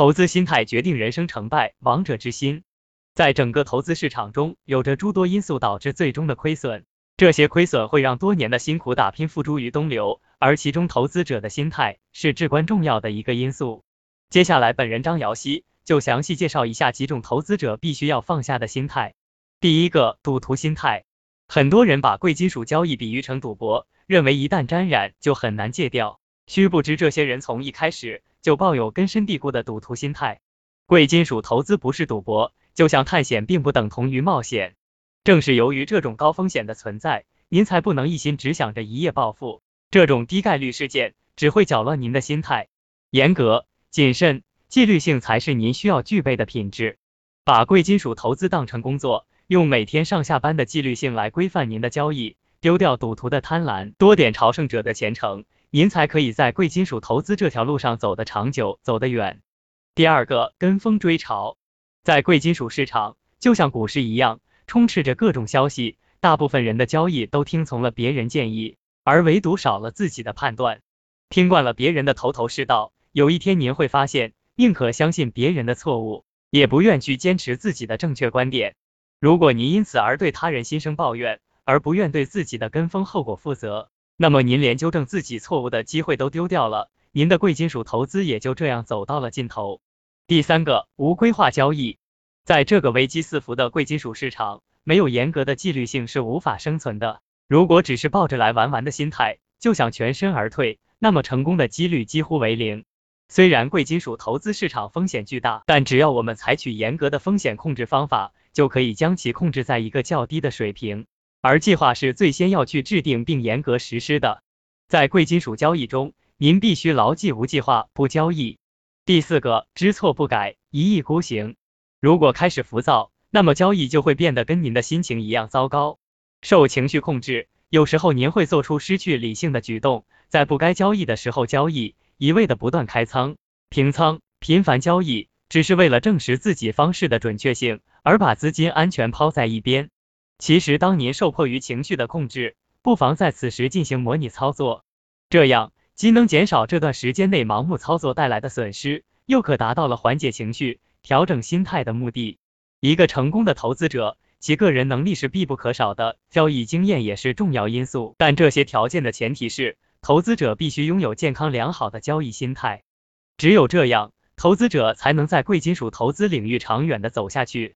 投资心态决定人生成败，王者之心。在整个投资市场中，有着诸多因素导致最终的亏损，这些亏损会让多年的辛苦打拼付诸于东流，而其中投资者的心态是至关重要的一个因素。接下来，本人张瑶希就详细介绍一下几种投资者必须要放下的心态。第一个，赌徒心态。很多人把贵金属交易比喻成赌博，认为一旦沾染就很难戒掉。须不知，这些人从一开始就抱有根深蒂固的赌徒心态。贵金属投资不是赌博，就像探险并不等同于冒险。正是由于这种高风险的存在，您才不能一心只想着一夜暴富。这种低概率事件只会搅乱您的心态。严格、谨慎、纪律性才是您需要具备的品质。把贵金属投资当成工作。用每天上下班的纪律性来规范您的交易，丢掉赌徒的贪婪，多点朝圣者的虔诚，您才可以在贵金属投资这条路上走得长久，走得远。第二个，跟风追潮，在贵金属市场，就像股市一样，充斥着各种消息，大部分人的交易都听从了别人建议，而唯独少了自己的判断。听惯了别人的头头是道，有一天您会发现，宁可相信别人的错误，也不愿去坚持自己的正确观点。如果您因此而对他人心生抱怨，而不愿对自己的跟风后果负责，那么您连纠正自己错误的机会都丢掉了，您的贵金属投资也就这样走到了尽头。第三个，无规划交易，在这个危机四伏的贵金属市场，没有严格的纪律性是无法生存的。如果只是抱着来玩玩的心态就想全身而退，那么成功的几率几乎为零。虽然贵金属投资市场风险巨大，但只要我们采取严格的风险控制方法。就可以将其控制在一个较低的水平，而计划是最先要去制定并严格实施的。在贵金属交易中，您必须牢记无计划不交易。第四个，知错不改，一意孤行。如果开始浮躁，那么交易就会变得跟您的心情一样糟糕。受情绪控制，有时候您会做出失去理性的举动，在不该交易的时候交易，一味的不断开仓、平仓、频繁交易。只是为了证实自己方式的准确性，而把资金安全抛在一边。其实，当您受迫于情绪的控制，不妨在此时进行模拟操作，这样既能减少这段时间内盲目操作带来的损失，又可达到了缓解情绪、调整心态的目的。一个成功的投资者，其个人能力是必不可少的，交易经验也是重要因素。但这些条件的前提是，投资者必须拥有健康良好的交易心态。只有这样。投资者才能在贵金属投资领域长远的走下去。